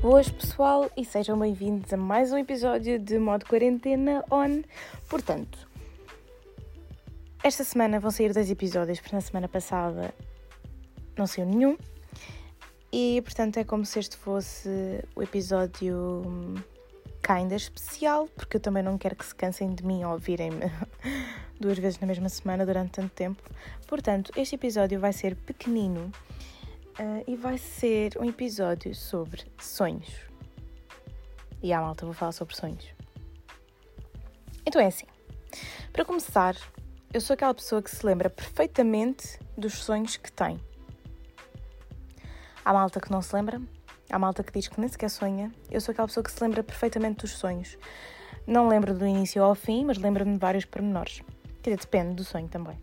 Boas pessoal e sejam bem-vindos a mais um episódio de Modo Quarentena On. Portanto, esta semana vão sair dois episódios, porque na semana passada não saiu nenhum. E portanto é como se este fosse o episódio hum, kinda especial, porque eu também não quero que se cansem de mim ou ouvirem-me duas vezes na mesma semana durante tanto tempo. Portanto, este episódio vai ser pequenino uh, e vai ser um episódio sobre sonhos. E à malta vou falar sobre sonhos. Então é assim. Para começar, eu sou aquela pessoa que se lembra perfeitamente dos sonhos que tem. Há malta que não se lembra, há malta que diz que nem sequer sonha. Eu sou aquela pessoa que se lembra perfeitamente dos sonhos. Não lembro do início ao fim, mas lembro-me de vários pormenores. Quer dizer, depende do sonho também.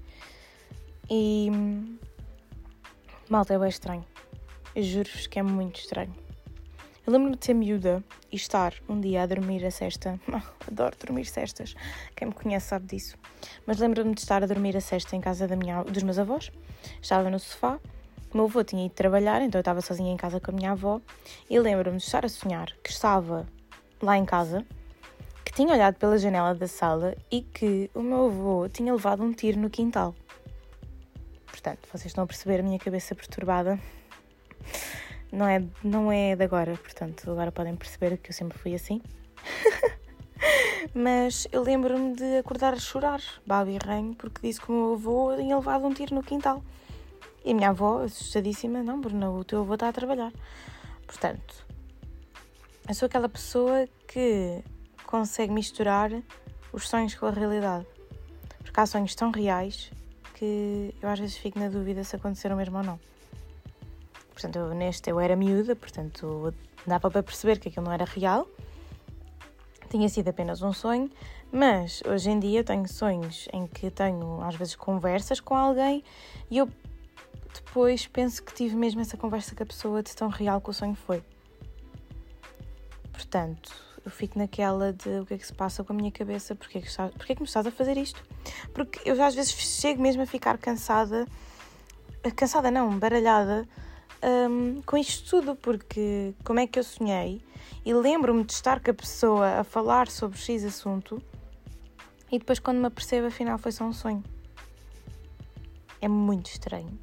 E. Malta, é bem estranho. Eu juro-vos que é muito estranho. Eu lembro-me de ser miúda e estar um dia a dormir a cesta. Adoro dormir cestas. Quem me conhece sabe disso. Mas lembro-me de estar a dormir a cesta em casa da minha, dos meus avós. Estava no sofá o meu avô tinha ido trabalhar, então eu estava sozinha em casa com a minha avó e lembro-me de estar a sonhar que estava lá em casa, que tinha olhado pela janela da sala e que o meu avô tinha levado um tiro no quintal. Portanto, vocês estão a perceber a minha cabeça perturbada. Não é, não é de agora, portanto, agora podem perceber que eu sempre fui assim. Mas eu lembro-me de acordar a chorar, baba e ranho, porque disse que o meu avô tinha levado um tiro no quintal. E a minha avó, assustadíssima, não, Bruna, o teu avô está a trabalhar. Portanto, eu sou aquela pessoa que consegue misturar os sonhos com a realidade. Porque há sonhos tão reais que eu às vezes fico na dúvida se aconteceram mesmo ou não. Portanto, eu, neste eu era miúda, portanto dava para perceber que aquilo não era real. Tinha sido apenas um sonho, mas hoje em dia tenho sonhos em que tenho às vezes conversas com alguém e eu depois penso que tive mesmo essa conversa com a pessoa de tão real que o sonho foi. Portanto, eu fico naquela de o que é que se passa com a minha cabeça, porque é que, está, porque é que me estás a fazer isto? Porque eu às vezes chego mesmo a ficar cansada, cansada não, baralhada um, com isto tudo, porque como é que eu sonhei e lembro-me de estar com a pessoa a falar sobre X assunto e depois quando me apercebo afinal foi só um sonho. É muito estranho.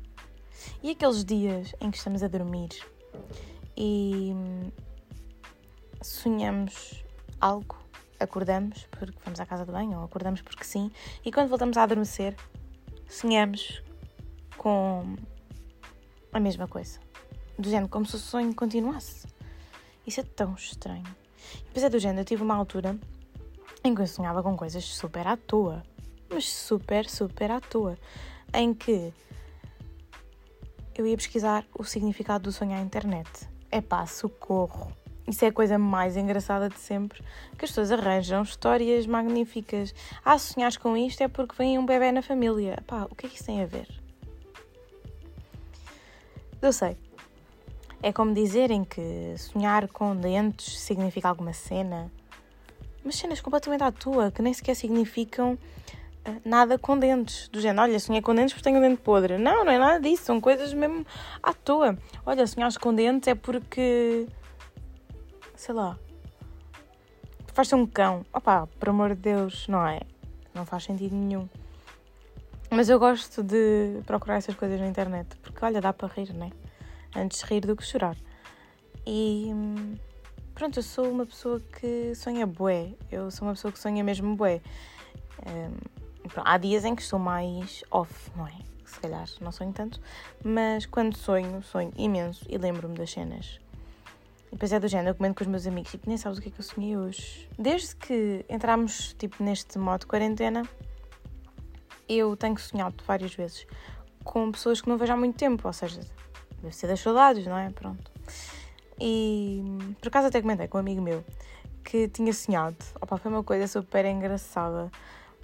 E aqueles dias em que estamos a dormir e sonhamos algo, acordamos porque vamos à casa de banho ou acordamos porque sim, e quando voltamos a adormecer, sonhamos com a mesma coisa. Do género, como se o sonho continuasse. Isso é tão estranho. Depois é do género, eu tive uma altura em que eu sonhava com coisas super à toa. Mas super, super à toa. Em que eu ia pesquisar o significado do sonho à internet. É pá, socorro. Isso é a coisa mais engraçada de sempre. Que as pessoas arranjam histórias magníficas. Ah, sonhas com isto é porque vem um bebê na família. Pá, o que é que isso tem a ver? Eu sei. É como dizerem que sonhar com dentes significa alguma cena. Mas cenas completamente à toa, que nem sequer significam nada com dentes. Do género, olha, sonhei com dentes porque tenho um dente podre. Não, não é nada disso. São coisas mesmo à toa. Olha, sonhar com dentes é porque. Sei lá. Faz um cão. Opá, por amor de Deus, não é? Não faz sentido nenhum. Mas eu gosto de procurar essas coisas na internet. Porque, olha, dá para rir, né? Antes rir do que chorar. E. Pronto, eu sou uma pessoa que sonha bué. Eu sou uma pessoa que sonha mesmo bué. Um, Há dias em que estou mais off, não é? Se calhar não sonho tanto, mas quando sonho, sonho imenso e lembro-me das cenas. Depois é do género, eu comento com os meus amigos, tipo, nem sabes o que é que eu sonhei hoje. Desde que entramos, tipo, neste modo de quarentena, eu tenho sonhado várias vezes com pessoas que não vejo há muito tempo, ou seja, deve ser das saudades, não é? Pronto. E por acaso até comentei com um amigo meu que tinha sonhado, opa, foi uma coisa super engraçada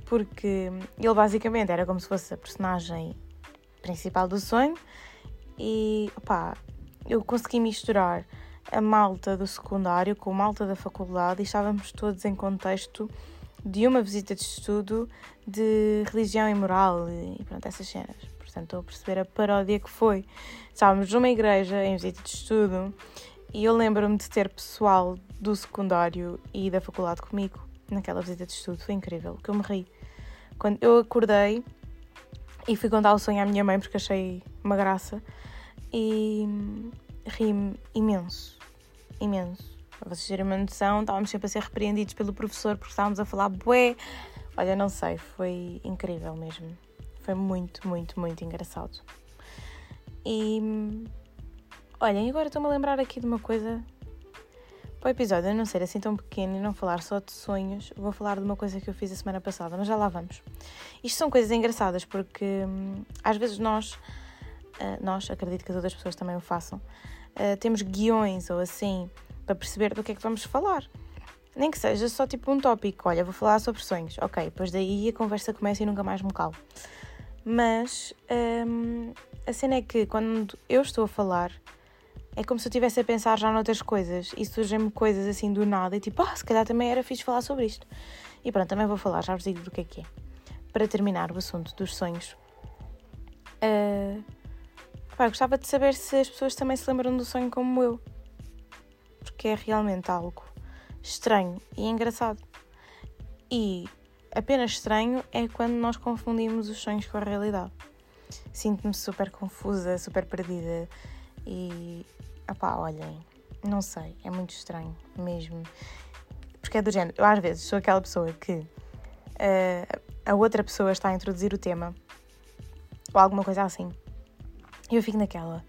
porque ele basicamente era como se fosse a personagem principal do sonho e opá, eu consegui misturar a malta do secundário com a malta da faculdade e estávamos todos em contexto de uma visita de estudo de religião e moral e pronto, essas cenas. Portanto, estou a perceber a paródia que foi. Estávamos numa igreja em visita de estudo E eu lembro-me de ter pessoal do secundário e da faculdade comigo naquela visita de estudo. Foi incrível, que eu me ri. Quando eu acordei e fui contar o sonho à minha mãe porque achei uma graça e ri-me imenso, imenso. Para vocês terem uma noção, estávamos sempre a ser repreendidos pelo professor porque estávamos a falar bué. Olha, não sei, foi incrível mesmo. Foi muito, muito, muito engraçado. E olhem, agora estou-me a lembrar aqui de uma coisa. Para o episódio não ser assim tão pequeno e não falar só de sonhos, vou falar de uma coisa que eu fiz a semana passada, mas já lá vamos. Isto são coisas engraçadas porque hum, às vezes nós, uh, nós, acredito que as outras pessoas também o façam, uh, temos guiões ou assim para perceber do que é que vamos falar. Nem que seja só tipo um tópico, olha, vou falar sobre sonhos, ok, depois daí a conversa começa e nunca mais me calo. Mas hum, a cena é que quando eu estou a falar, é como se eu estivesse a pensar já noutras coisas e surgem-me coisas assim do nada e tipo, ah, se calhar também era fixe falar sobre isto. E pronto, também vou falar, já vos digo do que é que é. Para terminar o assunto dos sonhos. Uh, pá, gostava de saber se as pessoas também se lembram do sonho como eu. Porque é realmente algo estranho e engraçado. E apenas estranho é quando nós confundimos os sonhos com a realidade. Sinto-me super confusa, super perdida e. opá, olhem, não sei, é muito estranho mesmo. Porque é do género, eu às vezes sou aquela pessoa que uh, a outra pessoa está a introduzir o tema ou alguma coisa assim. E eu fico naquela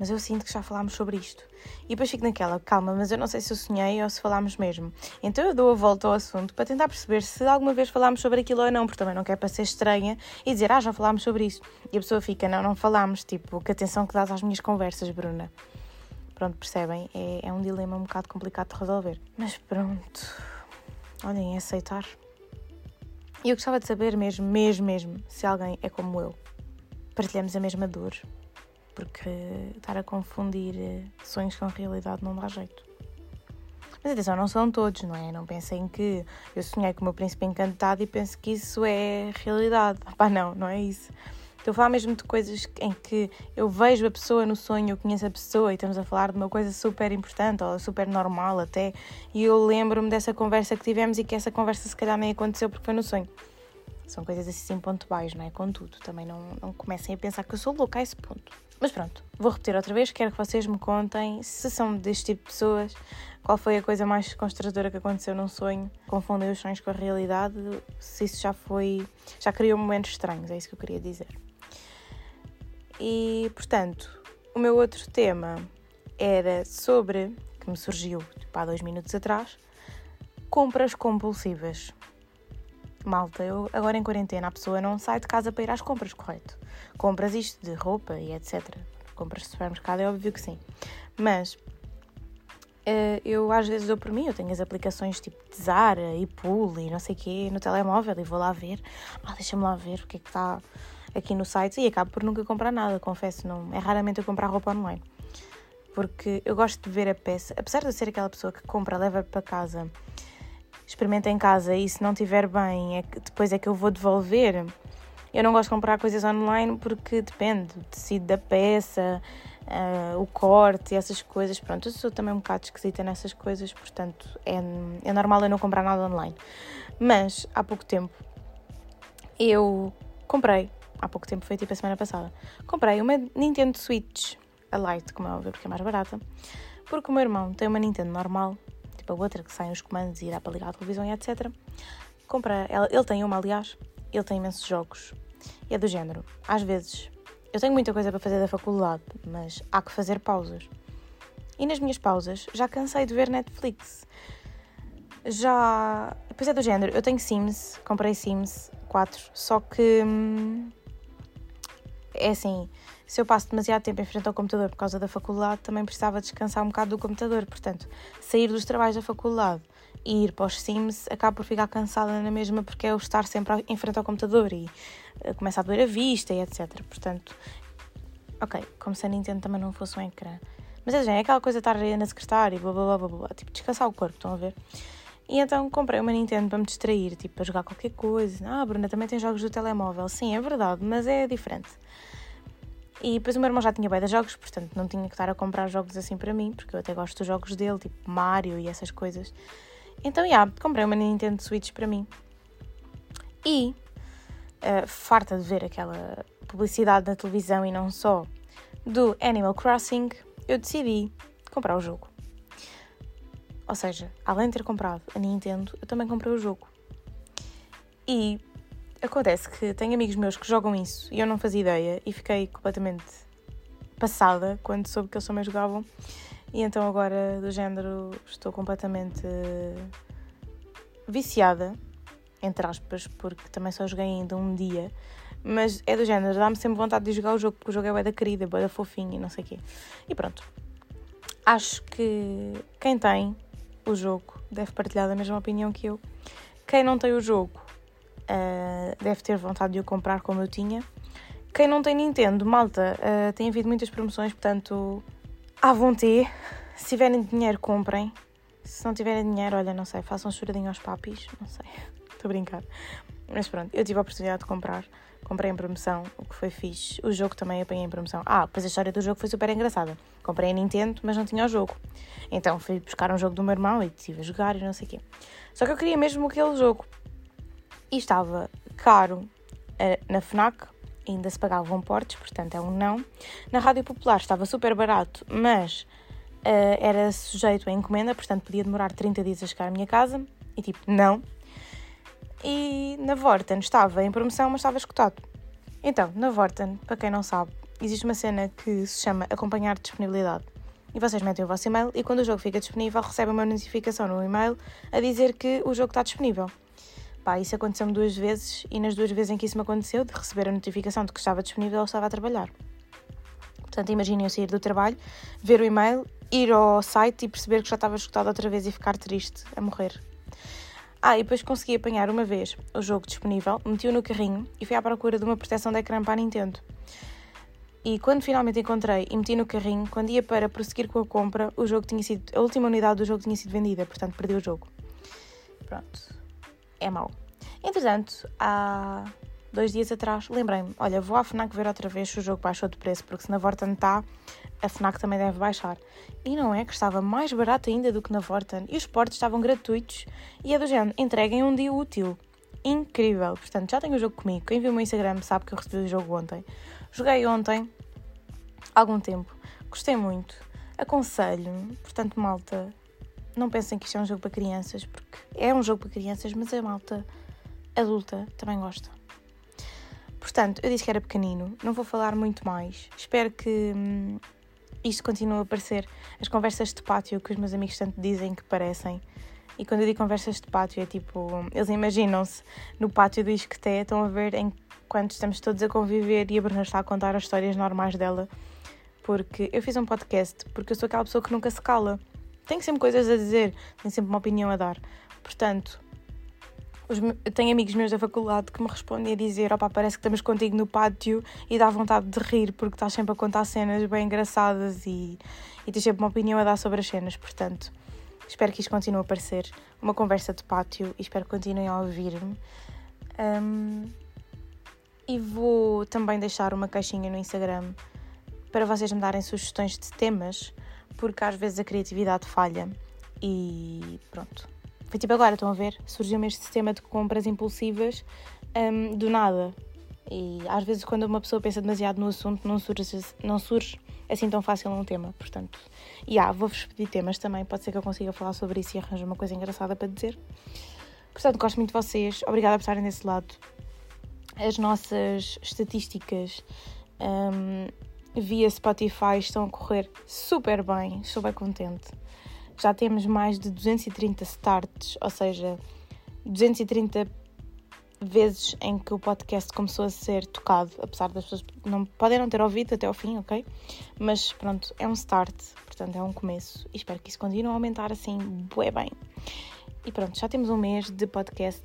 mas eu sinto que já falámos sobre isto. E depois fico naquela, calma, mas eu não sei se eu sonhei ou se falámos mesmo. Então eu dou a volta ao assunto para tentar perceber se alguma vez falámos sobre aquilo ou não, porque também não quer para ser estranha e dizer, ah, já falámos sobre isto. E a pessoa fica, não, não falámos, tipo, que atenção que dás às minhas conversas, Bruna. Pronto, percebem? É, é um dilema um bocado complicado de resolver. Mas pronto, olhem, é aceitar. E eu gostava de saber mesmo, mesmo, mesmo, se alguém é como eu. Partilhamos a mesma dor, porque estar a confundir eh, sonhos com realidade não dá jeito. Mas atenção, não são todos, não é? Não pensem que eu sonhei com o meu príncipe encantado e penso que isso é realidade. Pá, não, não é isso. Estou a falar mesmo de coisas em que eu vejo a pessoa no sonho, eu conheço a pessoa e estamos a falar de uma coisa super importante ou super normal até, e eu lembro-me dessa conversa que tivemos e que essa conversa se calhar nem aconteceu porque foi no sonho. São coisas assim pontuais, não é? Contudo, também não, não comecem a pensar que eu sou louca a esse ponto. Mas pronto, vou repetir outra vez. Quero que vocês me contem se são deste tipo de pessoas. Qual foi a coisa mais constrangedora que aconteceu num sonho? Confundem os sonhos com a realidade? Se isso já foi. já criou momentos estranhos, é isso que eu queria dizer. E portanto, o meu outro tema era sobre. que me surgiu tipo, há dois minutos atrás compras compulsivas. Malta, eu agora em quarentena a pessoa não sai de casa para ir às compras, correto? Compras isto de roupa e etc. Compras de supermercado, é óbvio que sim. Mas uh, eu às vezes dou por mim, eu tenho as aplicações tipo de Zara e Pool e não sei o quê no telemóvel e vou lá ver. Ah, deixa-me lá ver o que é que está aqui no site e acabo por nunca comprar nada, confesso. Não, é raramente eu comprar roupa online. Porque eu gosto de ver a peça, apesar de eu ser aquela pessoa que compra, leva para casa experimenta em casa e se não estiver bem, é que, depois é que eu vou devolver. Eu não gosto de comprar coisas online porque depende do tecido da peça, uh, o corte essas coisas. Pronto, eu sou também um bocado esquisita nessas coisas, portanto é, é normal eu não comprar nada online. Mas há pouco tempo eu comprei, há pouco tempo foi tipo a semana passada, comprei uma Nintendo Switch, a Lite, como é óbvio, porque é mais barata, porque o meu irmão tem uma Nintendo normal para outra, que saem os comandos e dá para ligar a televisão e etc. Compra, ele tem uma, aliás, ele tem imensos jogos. E é do género. Às vezes, eu tenho muita coisa para fazer da faculdade, mas há que fazer pausas. E nas minhas pausas, já cansei de ver Netflix. Já. Pois é do género. Eu tenho Sims, comprei Sims 4, só que. Hum, é assim se eu passo demasiado tempo em frente ao computador por causa da faculdade, também precisava descansar um bocado do computador. Portanto, sair dos trabalhos da faculdade e ir para os Sims, acabo por ficar cansada na mesma porque é o estar sempre em frente ao computador e uh, começa a doer a vista e etc. Portanto, ok, como se a Nintendo também não fosse um ecrã. Mas é, é aquela coisa de estar na secretária e blá blá blá blá, tipo descansar o corpo, estão a ver? E então comprei uma Nintendo para me distrair, tipo para jogar qualquer coisa. Ah, Bruna também tem jogos do telemóvel. Sim, é verdade, mas é diferente. E depois o meu irmão já tinha bem de jogos, portanto não tinha que estar a comprar jogos assim para mim, porque eu até gosto dos jogos dele, tipo Mario e essas coisas. Então, já, yeah, comprei uma Nintendo Switch para mim. E, uh, farta de ver aquela publicidade na televisão e não só, do Animal Crossing, eu decidi comprar o jogo. Ou seja, além de ter comprado a Nintendo, eu também comprei o jogo. E acontece que tenho amigos meus que jogam isso e eu não fazia ideia e fiquei completamente passada quando soube que eles também jogavam. E então agora, do género, estou completamente viciada, entre aspas, porque também só joguei ainda um dia. Mas é do género, dá-me sempre vontade de jogar o jogo, porque o jogo é bué da querida, bué da fofinho e não sei o quê. E pronto. Acho que quem tem o jogo deve partilhar da mesma opinião que eu. Quem não tem o jogo uh, deve ter vontade de o comprar como eu tinha. Quem não tem Nintendo, malta, uh, tem havido muitas promoções, portanto, à vontade. Se tiverem dinheiro, comprem. Se não tiverem dinheiro, olha, não sei, façam um choradinho aos papis, não sei, estou a brincar. Mas pronto, eu tive a oportunidade de comprar, comprei em promoção, o que foi fixe. O jogo também apanhei em promoção. Ah, depois a história do jogo foi super engraçada. Comprei a Nintendo, mas não tinha o jogo. Então fui buscar um jogo do meu irmão e estive a jogar e não sei o quê. Só que eu queria mesmo aquele jogo. E estava caro uh, na FNAC, ainda se pagavam portes, portanto é um não. Na Rádio Popular estava super barato, mas uh, era sujeito a encomenda, portanto podia demorar 30 dias a chegar à minha casa. E tipo, não. E na Vorten estava em promoção, mas estava escutado. Então, na Vorten, para quem não sabe, existe uma cena que se chama acompanhar disponibilidade. E vocês metem o vosso e-mail e quando o jogo fica disponível, recebem uma notificação no e-mail a dizer que o jogo está disponível. Pá, isso aconteceu-me duas vezes e nas duas vezes em que isso me aconteceu, de receber a notificação de que estava disponível, eu estava a trabalhar. Portanto, imaginem eu sair do trabalho, ver o e-mail, ir ao site e perceber que já estava escutado outra vez e ficar triste, a morrer. Ah, e depois consegui apanhar uma vez o jogo disponível, meti-o no carrinho e fui à procura de uma proteção de ecrã para a Nintendo. E quando finalmente encontrei e meti no carrinho, quando ia para prosseguir com a compra, o jogo tinha sido. A última unidade do jogo tinha sido vendida, portanto perdi o jogo. Pronto. É mau. Entretanto, há dois dias atrás, lembrei-me, olha, vou à FNAC ver outra vez se o jogo baixou de preço, porque se na Vorten está, a FNAC também deve baixar. E não é que estava mais barato ainda do que na Vorten, e os portos estavam gratuitos, e é do género, entreguem um dia útil. Incrível! Portanto, já tenho o jogo comigo. Quem viu o meu Instagram sabe que eu recebi o jogo ontem. Joguei ontem, algum tempo, gostei muito, aconselho, portanto, malta, não pensem que isto é um jogo para crianças, porque é um jogo para crianças, mas a malta adulta também gosta. Portanto, eu disse que era pequenino, não vou falar muito mais. Espero que hum, isto continue a aparecer. As conversas de pátio que os meus amigos tanto dizem que parecem. E quando eu digo conversas de pátio, é tipo, eles imaginam-se no pátio do Isqueté, estão a ver enquanto estamos todos a conviver e a Bruna está a contar as histórias normais dela. Porque eu fiz um podcast, porque eu sou aquela pessoa que nunca se cala. Tenho sempre coisas a dizer, tenho sempre uma opinião a dar. Portanto, os, tenho amigos meus da faculdade que me respondem a dizer: opá, parece que estamos contigo no pátio e dá vontade de rir porque estás sempre a contar cenas bem engraçadas e, e tens sempre uma opinião a dar sobre as cenas. Portanto, espero que isto continue a parecer uma conversa de pátio e espero que continuem a ouvir-me. Um, e vou também deixar uma caixinha no Instagram para vocês me darem sugestões de temas, porque às vezes a criatividade falha e pronto foi tipo agora, estão a ver? Surgiu-me este sistema de compras impulsivas um, do nada. E às vezes, quando uma pessoa pensa demasiado no assunto, não surge, não surge assim tão fácil um tema. Portanto, e ah, vou-vos pedir temas também. Pode ser que eu consiga falar sobre isso e arranjar uma coisa engraçada para dizer. Portanto, gosto muito de vocês. Obrigada por estarem desse lado. As nossas estatísticas um, via Spotify estão a correr super bem. Estou bem contente já temos mais de 230 starts, ou seja, 230 vezes em que o podcast começou a ser tocado, apesar das pessoas não podem não ter ouvido até ao fim, ok? Mas pronto, é um start, portanto é um começo e espero que isso continue a aumentar assim, bué bem. E pronto, já temos um mês de podcast.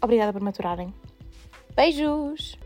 Obrigada por maturarem. Beijos!